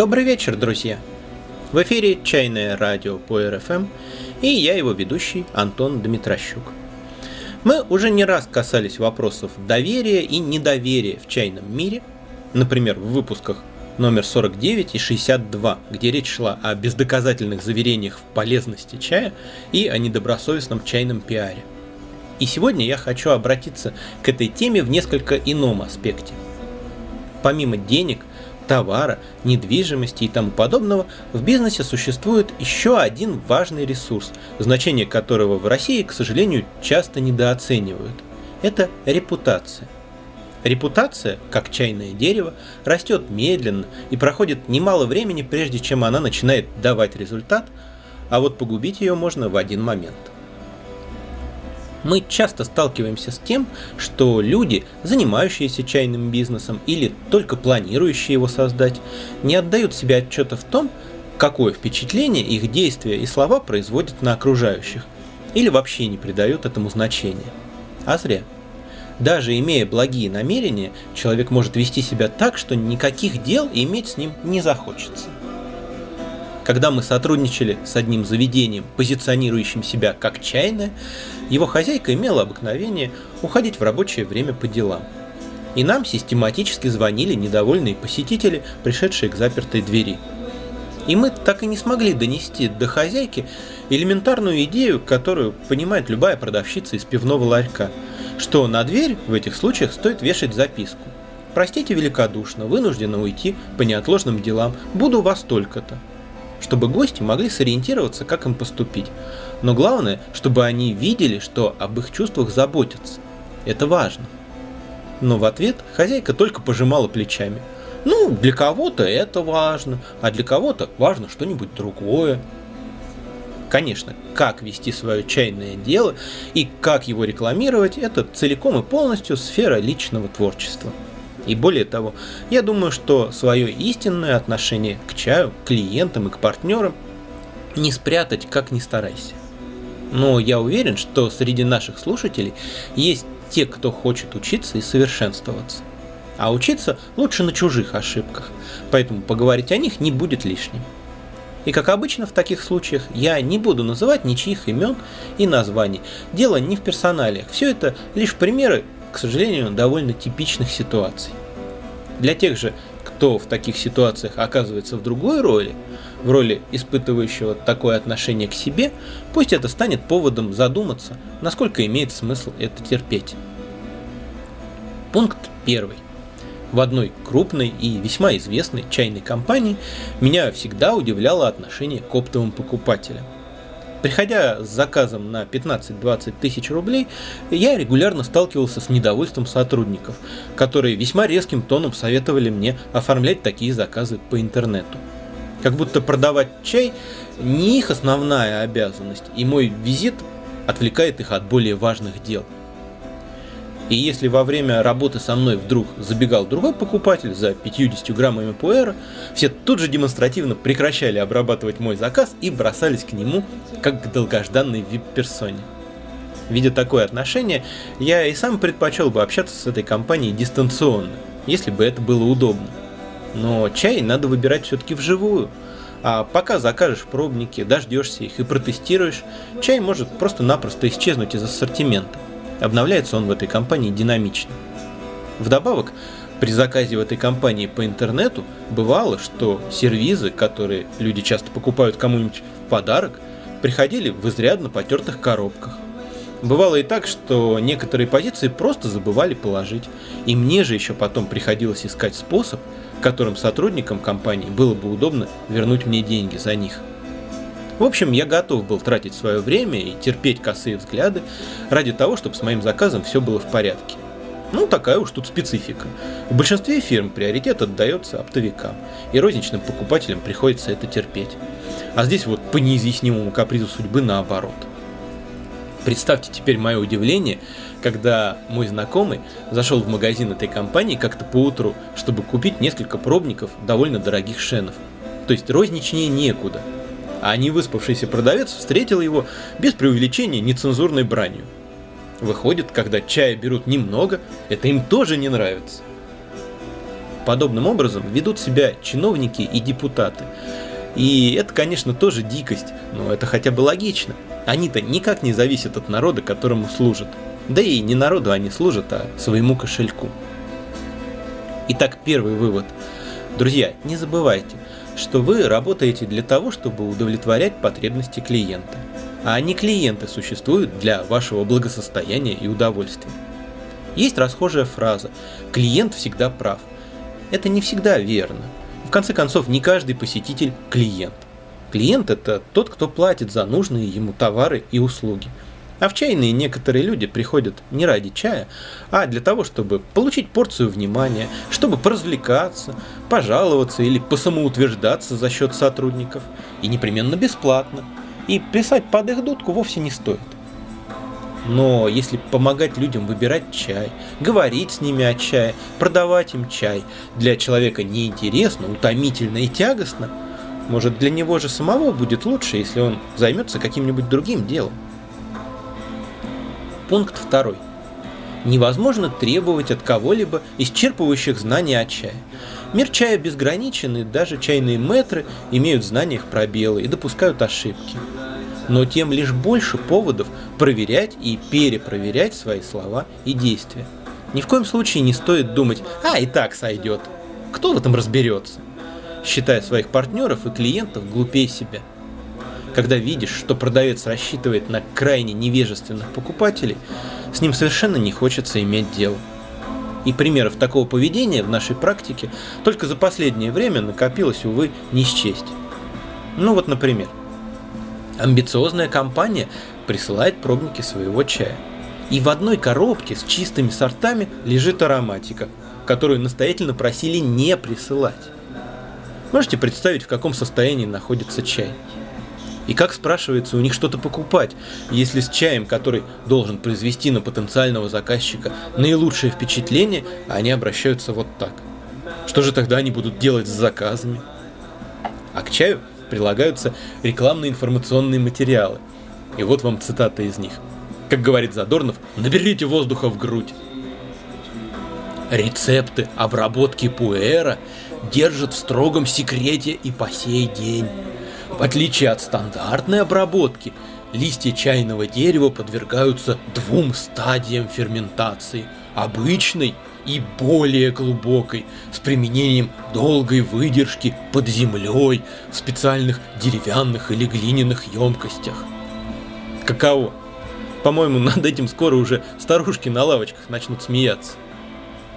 Добрый вечер, друзья! В эфире «Чайное радио» по РФМ и я его ведущий Антон Дмитрощук. Мы уже не раз касались вопросов доверия и недоверия в чайном мире, например, в выпусках номер 49 и 62, где речь шла о бездоказательных заверениях в полезности чая и о недобросовестном чайном пиаре. И сегодня я хочу обратиться к этой теме в несколько ином аспекте. Помимо денег, товара, недвижимости и тому подобного, в бизнесе существует еще один важный ресурс, значение которого в России, к сожалению, часто недооценивают. Это репутация. Репутация, как чайное дерево, растет медленно и проходит немало времени, прежде чем она начинает давать результат, а вот погубить ее можно в один момент – мы часто сталкиваемся с тем, что люди, занимающиеся чайным бизнесом или только планирующие его создать, не отдают себе отчета в том, какое впечатление их действия и слова производят на окружающих, или вообще не придают этому значения. А зря. Даже имея благие намерения, человек может вести себя так, что никаких дел иметь с ним не захочется. Когда мы сотрудничали с одним заведением, позиционирующим себя как чайное, его хозяйка имела обыкновение уходить в рабочее время по делам. И нам систематически звонили недовольные посетители, пришедшие к запертой двери. И мы так и не смогли донести до хозяйки элементарную идею, которую понимает любая продавщица из пивного ларька, что на дверь в этих случаях стоит вешать записку. Простите великодушно, вынуждена уйти по неотложным делам, буду у вас только-то чтобы гости могли сориентироваться, как им поступить. Но главное, чтобы они видели, что об их чувствах заботятся. Это важно. Но в ответ хозяйка только пожимала плечами. Ну, для кого-то это важно, а для кого-то важно что-нибудь другое. Конечно, как вести свое чайное дело и как его рекламировать, это целиком и полностью сфера личного творчества. И более того, я думаю, что свое истинное отношение к чаю, к клиентам и к партнерам не спрятать, как ни старайся. Но я уверен, что среди наших слушателей есть те, кто хочет учиться и совершенствоваться. А учиться лучше на чужих ошибках, поэтому поговорить о них не будет лишним. И как обычно в таких случаях, я не буду называть ничьих имен и названий. Дело не в персоналиях. Все это лишь примеры к сожалению, довольно типичных ситуаций. Для тех же, кто в таких ситуациях оказывается в другой роли, в роли испытывающего такое отношение к себе, пусть это станет поводом задуматься, насколько имеет смысл это терпеть. Пункт первый. В одной крупной и весьма известной чайной компании меня всегда удивляло отношение к оптовым покупателям – Приходя с заказом на 15-20 тысяч рублей, я регулярно сталкивался с недовольством сотрудников, которые весьма резким тоном советовали мне оформлять такие заказы по интернету. Как будто продавать чай не их основная обязанность, и мой визит отвлекает их от более важных дел – и если во время работы со мной вдруг забегал другой покупатель за 50 граммами пуэра, все тут же демонстративно прекращали обрабатывать мой заказ и бросались к нему, как к долгожданной вип-персоне. Видя такое отношение, я и сам предпочел бы общаться с этой компанией дистанционно, если бы это было удобно. Но чай надо выбирать все-таки вживую. А пока закажешь пробники, дождешься их и протестируешь, чай может просто-напросто исчезнуть из ассортимента. Обновляется он в этой компании динамично. Вдобавок, при заказе в этой компании по интернету бывало, что сервизы, которые люди часто покупают кому-нибудь в подарок, приходили в изрядно потертых коробках. Бывало и так, что некоторые позиции просто забывали положить, и мне же еще потом приходилось искать способ, которым сотрудникам компании было бы удобно вернуть мне деньги за них. В общем, я готов был тратить свое время и терпеть косые взгляды ради того, чтобы с моим заказом все было в порядке. Ну, такая уж тут специфика. В большинстве фирм приоритет отдается оптовикам, и розничным покупателям приходится это терпеть. А здесь вот по неизъяснимому капризу судьбы наоборот. Представьте теперь мое удивление, когда мой знакомый зашел в магазин этой компании как-то поутру, чтобы купить несколько пробников довольно дорогих шенов. То есть розничнее некуда – а невыспавшийся продавец встретил его без преувеличения нецензурной бранью. Выходит, когда чая берут немного, это им тоже не нравится. подобным образом ведут себя чиновники и депутаты. И это, конечно, тоже дикость, но это хотя бы логично. Они-то никак не зависят от народа, которому служат. Да и не народу они служат, а своему кошельку. Итак, первый вывод. Друзья, не забывайте, что вы работаете для того, чтобы удовлетворять потребности клиента. А не клиенты существуют для вашего благосостояния и удовольствия. Есть расхожая фраза «клиент всегда прав». Это не всегда верно. В конце концов, не каждый посетитель – клиент. Клиент – это тот, кто платит за нужные ему товары и услуги. А в чайные некоторые люди приходят не ради чая, а для того, чтобы получить порцию внимания, чтобы поразвлекаться, пожаловаться или посамоутверждаться за счет сотрудников. И непременно бесплатно. И писать под их дудку вовсе не стоит. Но если помогать людям выбирать чай, говорить с ними о чае, продавать им чай, для человека неинтересно, утомительно и тягостно, может для него же самого будет лучше, если он займется каким-нибудь другим делом. Пункт второй. Невозможно требовать от кого-либо исчерпывающих знаний о чае. Мир чая безграничен, и даже чайные метры имеют в знаниях пробелы и допускают ошибки но тем лишь больше поводов проверять и перепроверять свои слова и действия. Ни в коем случае не стоит думать «а, и так сойдет». Кто в этом разберется? Считая своих партнеров и клиентов глупее себя. Когда видишь, что продавец рассчитывает на крайне невежественных покупателей, с ним совершенно не хочется иметь дело. И примеров такого поведения в нашей практике только за последнее время накопилось, увы, не счесть. Ну вот, например, Амбициозная компания присылает пробники своего чая. И в одной коробке с чистыми сортами лежит ароматика, которую настоятельно просили не присылать. Можете представить, в каком состоянии находится чай? И как спрашивается у них что-то покупать, если с чаем, который должен произвести на потенциального заказчика наилучшее впечатление, они обращаются вот так. Что же тогда они будут делать с заказами? А к чаю прилагаются рекламные информационные материалы. И вот вам цитата из них. Как говорит Задорнов, наберите воздуха в грудь. Рецепты обработки пуэра держат в строгом секрете и по сей день. В отличие от стандартной обработки, листья чайного дерева подвергаются двум стадиям ферментации – обычной и более глубокой, с применением долгой выдержки под землей в специальных деревянных или глиняных емкостях. Каково? По-моему, над этим скоро уже старушки на лавочках начнут смеяться.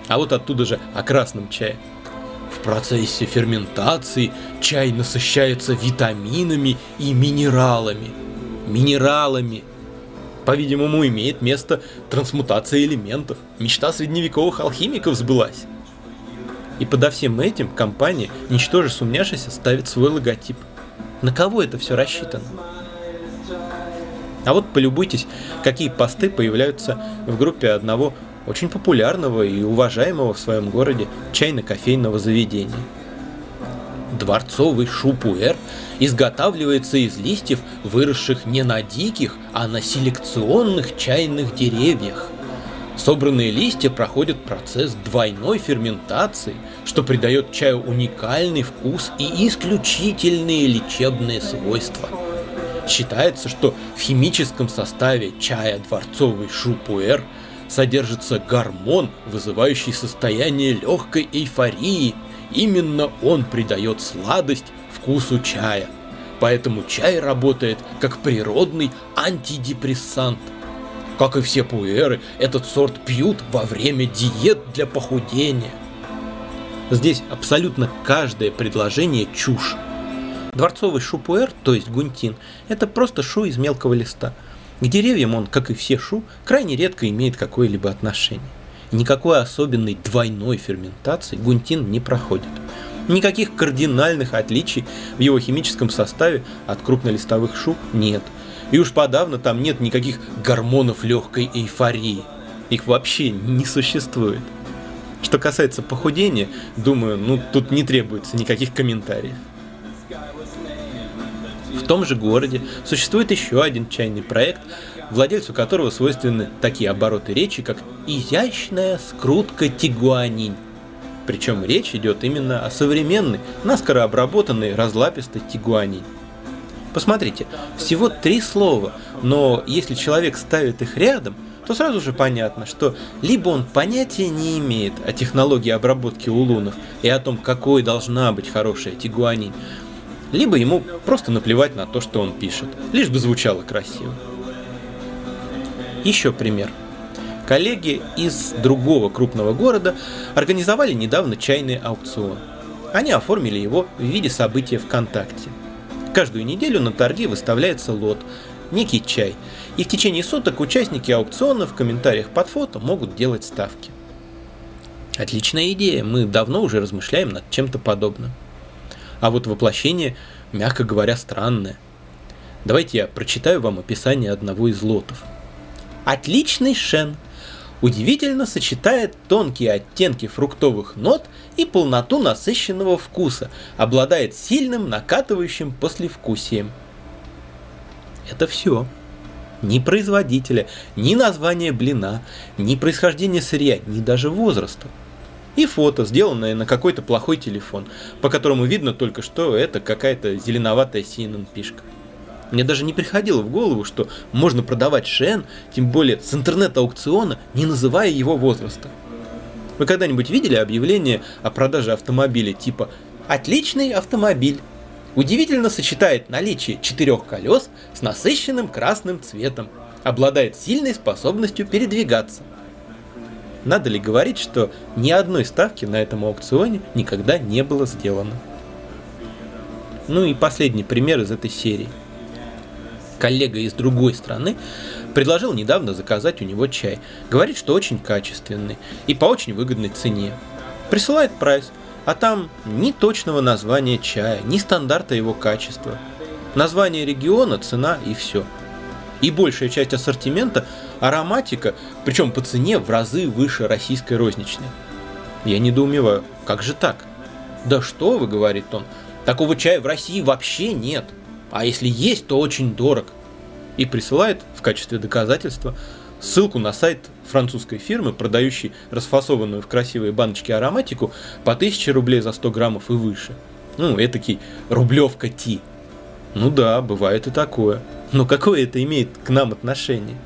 А вот оттуда же о красном чае. Процессе ферментации чай насыщается витаминами и минералами. Минералами – по-видимому, имеет место трансмутация элементов. Мечта средневековых алхимиков сбылась. И подо всем этим компания, ничтоже сумняшися, ставит свой логотип. На кого это все рассчитано? А вот полюбуйтесь, какие посты появляются в группе одного очень популярного и уважаемого в своем городе чайно-кофейного заведения – Дворцовый шупуэр изготавливается из листьев, выросших не на диких, а на селекционных чайных деревьях. Собранные листья проходят процесс двойной ферментации, что придает чаю уникальный вкус и исключительные лечебные свойства. Считается, что в химическом составе чая дворцовый шупуэр содержится гормон, вызывающий состояние легкой эйфории – Именно он придает сладость вкусу чая. Поэтому чай работает как природный антидепрессант. Как и все пуэры, этот сорт пьют во время диет для похудения. Здесь абсолютно каждое предложение чушь. Дворцовый шупуэр, то есть гунтин, это просто шу из мелкого листа. К деревьям он, как и все шу, крайне редко имеет какое-либо отношение. Никакой особенной двойной ферментации гунтин не проходит. Никаких кардинальных отличий в его химическом составе от крупнолистовых шу нет. И уж подавно там нет никаких гормонов легкой эйфории. Их вообще не существует. Что касается похудения, думаю, ну тут не требуется никаких комментариев. В том же городе существует еще один чайный проект, владельцу которого свойственны такие обороты речи, как «изящная скрутка тигуанинь». Причем речь идет именно о современной, наскоро обработанной разлапистой тигуани. Посмотрите, всего три слова, но если человек ставит их рядом, то сразу же понятно, что либо он понятия не имеет о технологии обработки улунов и о том, какой должна быть хорошая тигуанин, либо ему просто наплевать на то, что он пишет, лишь бы звучало красиво. Еще пример. Коллеги из другого крупного города организовали недавно чайный аукцион. Они оформили его в виде события ВКонтакте. Каждую неделю на торги выставляется лот, некий чай, и в течение суток участники аукциона в комментариях под фото могут делать ставки. Отличная идея, мы давно уже размышляем над чем-то подобным. А вот воплощение, мягко говоря, странное. Давайте я прочитаю вам описание одного из лотов. Отличный шен – удивительно сочетает тонкие оттенки фруктовых нот и полноту насыщенного вкуса, обладает сильным накатывающим послевкусием. Это все. Ни производителя, ни названия блина, ни происхождения сырья, ни даже возраста. И фото, сделанное на какой-то плохой телефон, по которому видно только, что это какая-то зеленоватая CNN пишка. Мне даже не приходило в голову, что можно продавать Шен, тем более с интернет-аукциона, не называя его возраста. Вы когда-нибудь видели объявление о продаже автомобиля типа «Отличный автомобиль»? Удивительно сочетает наличие четырех колес с насыщенным красным цветом. Обладает сильной способностью передвигаться. Надо ли говорить, что ни одной ставки на этом аукционе никогда не было сделано? Ну и последний пример из этой серии – коллега из другой страны предложил недавно заказать у него чай. Говорит, что очень качественный и по очень выгодной цене. Присылает прайс, а там ни точного названия чая, ни стандарта его качества. Название региона, цена и все. И большая часть ассортимента – ароматика, причем по цене в разы выше российской розничной. Я недоумеваю, как же так? Да что вы, говорит он, такого чая в России вообще нет – а если есть, то очень дорог. И присылает в качестве доказательства ссылку на сайт французской фирмы, продающей расфасованную в красивые баночки ароматику по 1000 рублей за 100 граммов и выше. Ну, этакий рублевка Ти. Ну да, бывает и такое. Но какое это имеет к нам отношение?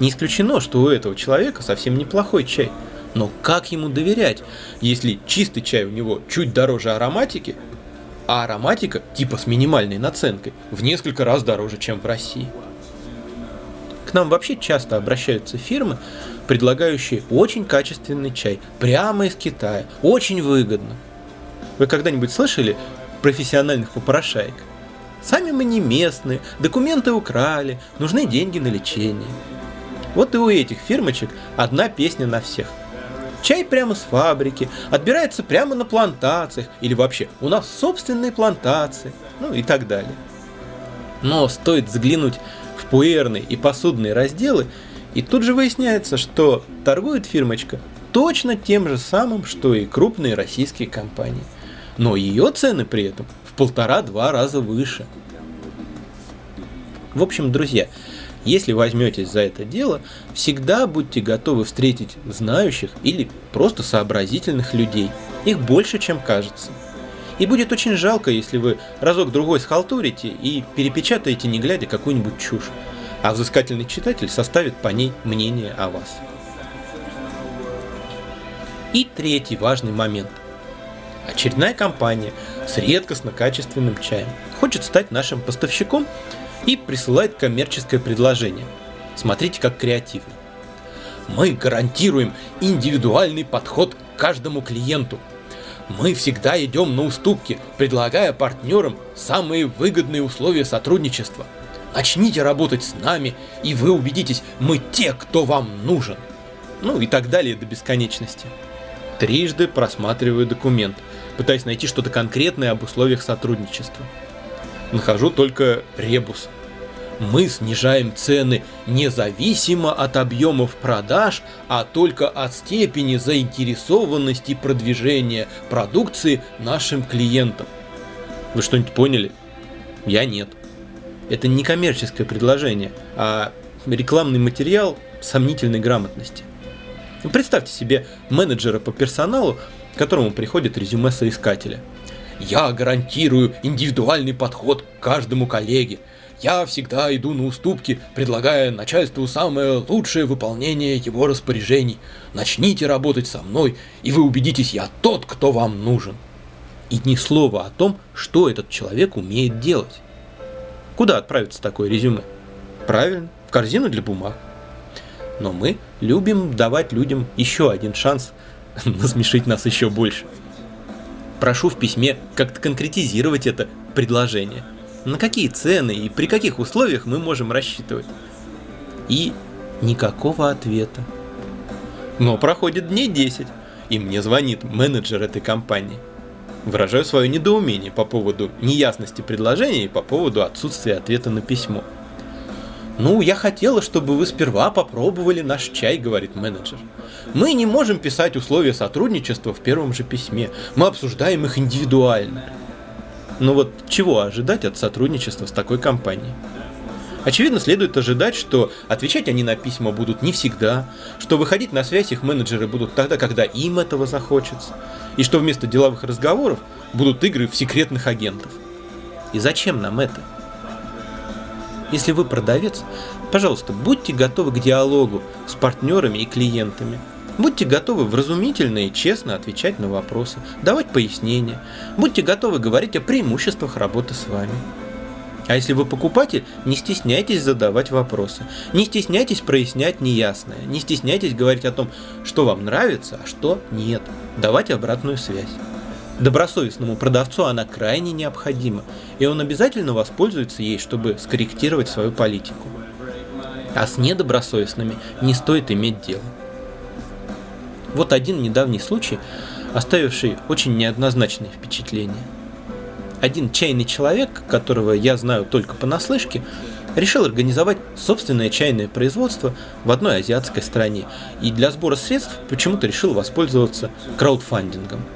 Не исключено, что у этого человека совсем неплохой чай. Но как ему доверять, если чистый чай у него чуть дороже ароматики, а ароматика, типа с минимальной наценкой, в несколько раз дороже, чем в России. К нам вообще часто обращаются фирмы, предлагающие очень качественный чай прямо из Китая, очень выгодно. Вы когда-нибудь слышали профессиональных попрошаек? Сами мы не местные, документы украли, нужны деньги на лечение. Вот и у этих фирмочек одна песня на всех – Чай прямо с фабрики, отбирается прямо на плантациях, или вообще у нас собственные плантации, ну и так далее. Но стоит заглянуть в пуэрные и посудные разделы, и тут же выясняется, что торгует фирмочка точно тем же самым, что и крупные российские компании. Но ее цены при этом в полтора-два раза выше. В общем, друзья, если возьметесь за это дело, всегда будьте готовы встретить знающих или просто сообразительных людей. Их больше, чем кажется. И будет очень жалко, если вы разок-другой схалтурите и перепечатаете, не глядя, какую-нибудь чушь, а взыскательный читатель составит по ней мнение о вас. И третий важный момент. Очередная компания с редкостно качественным чаем хочет стать нашим поставщиком и присылает коммерческое предложение. Смотрите, как креативно. Мы гарантируем индивидуальный подход к каждому клиенту. Мы всегда идем на уступки, предлагая партнерам самые выгодные условия сотрудничества. Начните работать с нами, и вы убедитесь, мы те, кто вам нужен. Ну и так далее до бесконечности. Трижды просматриваю документ, пытаясь найти что-то конкретное об условиях сотрудничества нахожу только ребус. Мы снижаем цены независимо от объемов продаж, а только от степени заинтересованности продвижения продукции нашим клиентам. Вы что-нибудь поняли? Я нет. Это не коммерческое предложение, а рекламный материал сомнительной грамотности. Представьте себе менеджера по персоналу, которому приходит резюме соискателя. «Я гарантирую индивидуальный подход к каждому коллеге. Я всегда иду на уступки, предлагая начальству самое лучшее выполнение его распоряжений. Начните работать со мной, и вы убедитесь, я тот, кто вам нужен». И ни слова о том, что этот человек умеет делать. Куда отправится такое резюме? Правильно, в корзину для бумаг. Но мы любим давать людям еще один шанс насмешить нас еще больше. Прошу в письме как-то конкретизировать это предложение. На какие цены и при каких условиях мы можем рассчитывать? И никакого ответа. Но проходит дней 10, и мне звонит менеджер этой компании. Выражаю свое недоумение по поводу неясности предложения и по поводу отсутствия ответа на письмо. «Ну, я хотела, чтобы вы сперва попробовали наш чай», — говорит менеджер. «Мы не можем писать условия сотрудничества в первом же письме. Мы обсуждаем их индивидуально». Но вот чего ожидать от сотрудничества с такой компанией? Очевидно, следует ожидать, что отвечать они на письма будут не всегда, что выходить на связь их менеджеры будут тогда, когда им этого захочется, и что вместо деловых разговоров будут игры в секретных агентов. И зачем нам это? Если вы продавец, пожалуйста, будьте готовы к диалогу с партнерами и клиентами. Будьте готовы вразумительно и честно отвечать на вопросы, давать пояснения. Будьте готовы говорить о преимуществах работы с вами. А если вы покупатель, не стесняйтесь задавать вопросы. Не стесняйтесь прояснять неясное. Не стесняйтесь говорить о том, что вам нравится, а что нет. Давать обратную связь. Добросовестному продавцу она крайне необходима, и он обязательно воспользуется ей, чтобы скорректировать свою политику. А с недобросовестными не стоит иметь дело. Вот один недавний случай, оставивший очень неоднозначное впечатление. Один чайный человек, которого я знаю только понаслышке, решил организовать собственное чайное производство в одной азиатской стране и для сбора средств почему-то решил воспользоваться краудфандингом –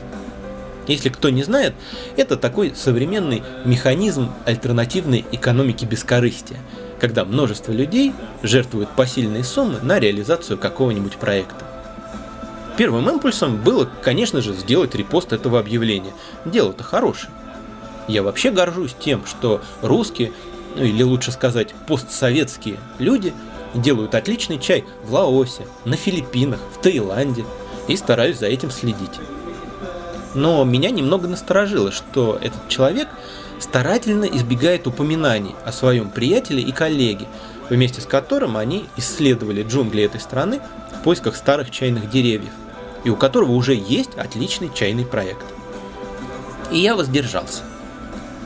если кто не знает, это такой современный механизм альтернативной экономики бескорыстия, когда множество людей жертвуют посильные суммы на реализацию какого-нибудь проекта. Первым импульсом было, конечно же, сделать репост этого объявления. Дело-то хорошее. Я вообще горжусь тем, что русские, ну или лучше сказать, постсоветские люди делают отличный чай в Лаосе, на Филиппинах, в Таиланде и стараюсь за этим следить. Но меня немного насторожило, что этот человек старательно избегает упоминаний о своем приятеле и коллеге, вместе с которым они исследовали джунгли этой страны в поисках старых чайных деревьев, и у которого уже есть отличный чайный проект. И я воздержался.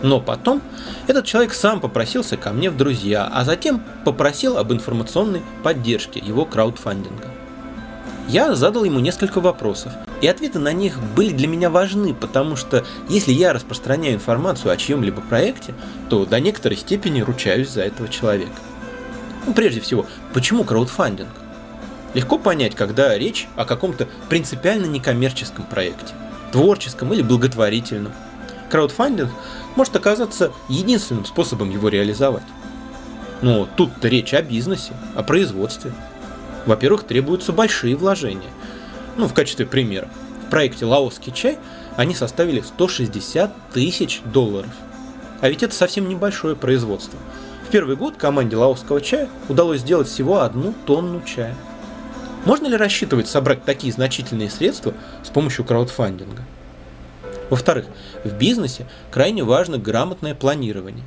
Но потом этот человек сам попросился ко мне в друзья, а затем попросил об информационной поддержке его краудфандинга. Я задал ему несколько вопросов, и ответы на них были для меня важны, потому что если я распространяю информацию о чьем-либо проекте, то до некоторой степени ручаюсь за этого человека. Ну, прежде всего, почему краудфандинг? Легко понять, когда речь о каком-то принципиально некоммерческом проекте, творческом или благотворительном. Краудфандинг может оказаться единственным способом его реализовать. Но тут-то речь о бизнесе, о производстве. Во-первых, требуются большие вложения – ну, в качестве примера. В проекте «Лаосский чай» они составили 160 тысяч долларов. А ведь это совсем небольшое производство. В первый год команде лаосского чая удалось сделать всего одну тонну чая. Можно ли рассчитывать собрать такие значительные средства с помощью краудфандинга? Во-вторых, в бизнесе крайне важно грамотное планирование.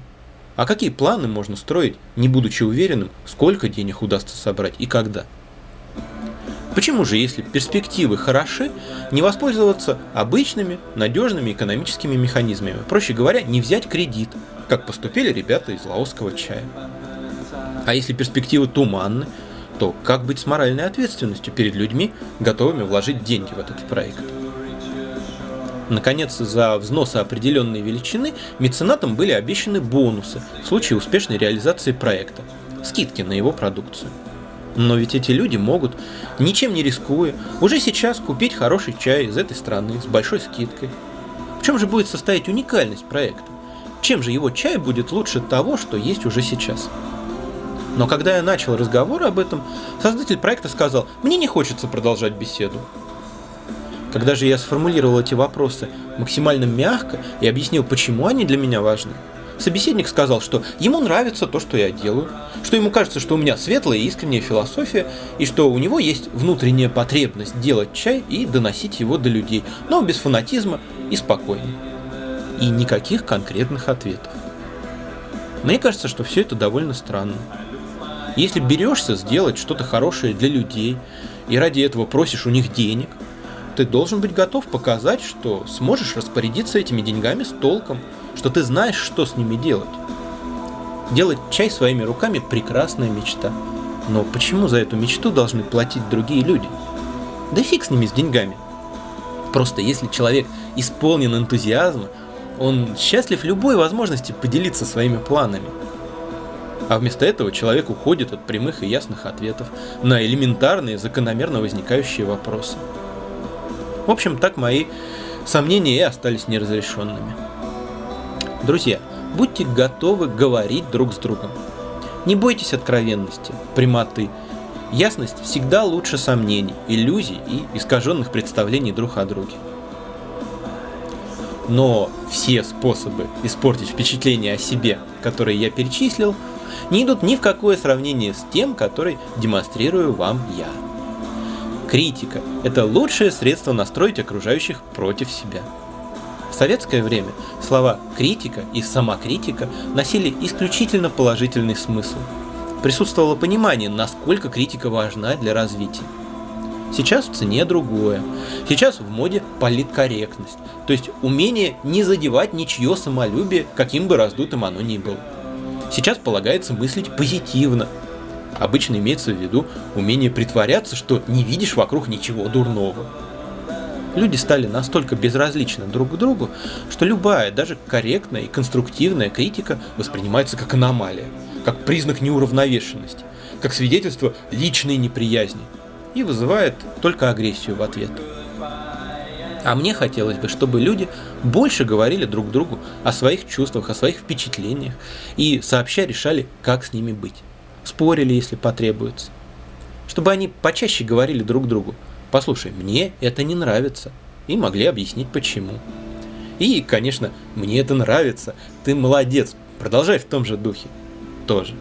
А какие планы можно строить, не будучи уверенным, сколько денег удастся собрать и когда? Почему же, если перспективы хороши, не воспользоваться обычными, надежными экономическими механизмами? Проще говоря, не взять кредит, как поступили ребята из лаосского чая. А если перспективы туманны, то как быть с моральной ответственностью перед людьми, готовыми вложить деньги в этот проект? Наконец, за взносы определенной величины меценатам были обещаны бонусы в случае успешной реализации проекта, скидки на его продукцию. Но ведь эти люди могут, ничем не рискуя, уже сейчас купить хороший чай из этой страны с большой скидкой. В чем же будет состоять уникальность проекта? Чем же его чай будет лучше того, что есть уже сейчас? Но когда я начал разговор об этом, создатель проекта сказал, мне не хочется продолжать беседу. Когда же я сформулировал эти вопросы максимально мягко и объяснил, почему они для меня важны, собеседник сказал, что ему нравится то, что я делаю, что ему кажется, что у меня светлая и искренняя философия, и что у него есть внутренняя потребность делать чай и доносить его до людей, но без фанатизма и спокойно. И никаких конкретных ответов. Мне кажется, что все это довольно странно. Если берешься сделать что-то хорошее для людей и ради этого просишь у них денег, ты должен быть готов показать, что сможешь распорядиться этими деньгами с толком, что ты знаешь, что с ними делать. Делать чай своими руками – прекрасная мечта. Но почему за эту мечту должны платить другие люди? Да фиг с ними, с деньгами. Просто если человек исполнен энтузиазма, он счастлив любой возможности поделиться своими планами. А вместо этого человек уходит от прямых и ясных ответов на элементарные, закономерно возникающие вопросы. В общем, так мои сомнения и остались неразрешенными. Друзья, будьте готовы говорить друг с другом. Не бойтесь откровенности, прямоты. Ясность всегда лучше сомнений, иллюзий и искаженных представлений друг о друге. Но все способы испортить впечатление о себе, которые я перечислил, не идут ни в какое сравнение с тем, который демонстрирую вам я. Критика – это лучшее средство настроить окружающих против себя. В советское время слова «критика» и «самокритика» носили исключительно положительный смысл. Присутствовало понимание, насколько критика важна для развития. Сейчас в цене другое. Сейчас в моде политкорректность, то есть умение не задевать ничье самолюбие, каким бы раздутым оно ни было. Сейчас полагается мыслить позитивно. Обычно имеется в виду умение притворяться, что не видишь вокруг ничего дурного. Люди стали настолько безразличны друг к другу, что любая, даже корректная и конструктивная критика воспринимается как аномалия, как признак неуравновешенности, как свидетельство личной неприязни и вызывает только агрессию в ответ. А мне хотелось бы, чтобы люди больше говорили друг другу о своих чувствах, о своих впечатлениях и сообща решали, как с ними быть. Спорили, если потребуется. Чтобы они почаще говорили друг другу, послушай, мне это не нравится, и могли объяснить почему. И, конечно, мне это нравится, ты молодец, продолжай в том же духе. Тоже.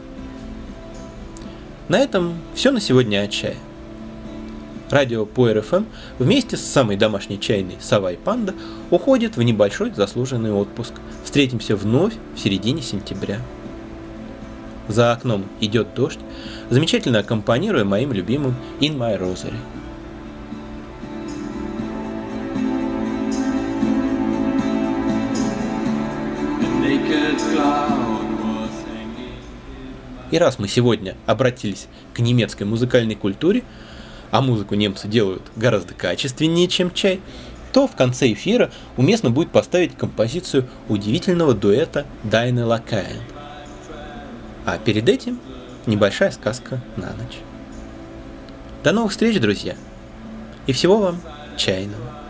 На этом все на сегодня от чая. Радио по РФМ вместе с самой домашней чайной Савай Панда уходит в небольшой заслуженный отпуск. Встретимся вновь в середине сентября. За окном идет дождь, замечательно аккомпанируя моим любимым In My Rosary. И раз мы сегодня обратились к немецкой музыкальной культуре, а музыку немцы делают гораздо качественнее, чем чай, то в конце эфира уместно будет поставить композицию удивительного дуэта Дайны Лакаен. А перед этим небольшая сказка на ночь. До новых встреч, друзья! И всего вам чайного!